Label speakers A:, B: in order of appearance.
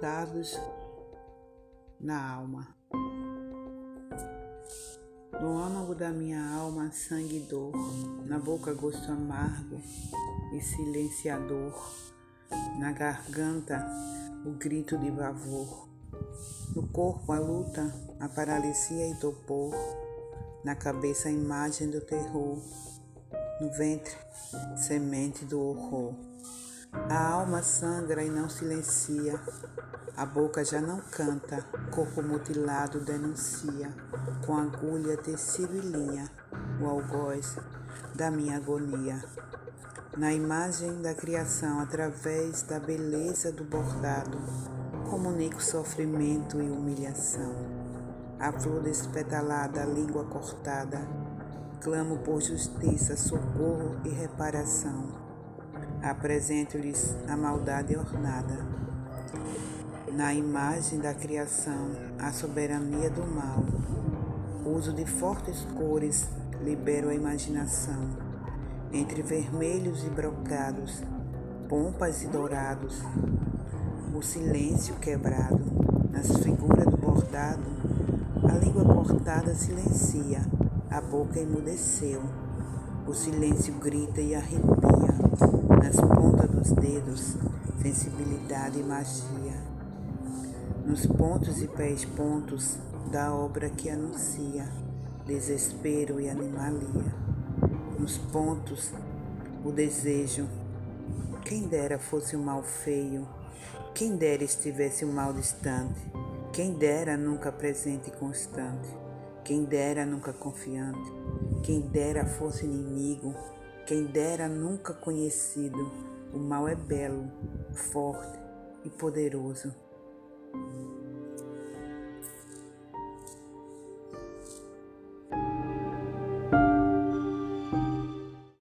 A: dardos na alma. No âmago da minha alma, sangue e dor, na boca gosto amargo e silenciador, na garganta o grito de pavor, no corpo a luta, a paralisia e topor, na cabeça a imagem do terror, no ventre semente do horror. A alma sangra e não silencia, a boca já não canta, corpo mutilado denuncia, com agulha, tecido e linha, o algoz da minha agonia. Na imagem da criação, através da beleza do bordado, comunico sofrimento e humilhação. A flor despetalada, a língua cortada, clamo por justiça, socorro e reparação apresento-lhes a maldade ornada. Na imagem da criação, a soberania do mal. Uso de fortes cores, libero a imaginação. Entre vermelhos e brocados, pompas e dourados, o silêncio quebrado. Nas figuras do bordado, a língua cortada silencia, a boca emudeceu. O silêncio grita e arrepia nas pontas dos dedos, sensibilidade e magia. Nos pontos e pés pontos da obra que anuncia desespero e animalia. Nos pontos, o desejo. Quem dera fosse um mal feio, quem dera estivesse um mal distante, quem dera nunca presente e constante, quem dera nunca confiante, quem dera fosse inimigo quem dera nunca conhecido, o mal é belo, forte e poderoso.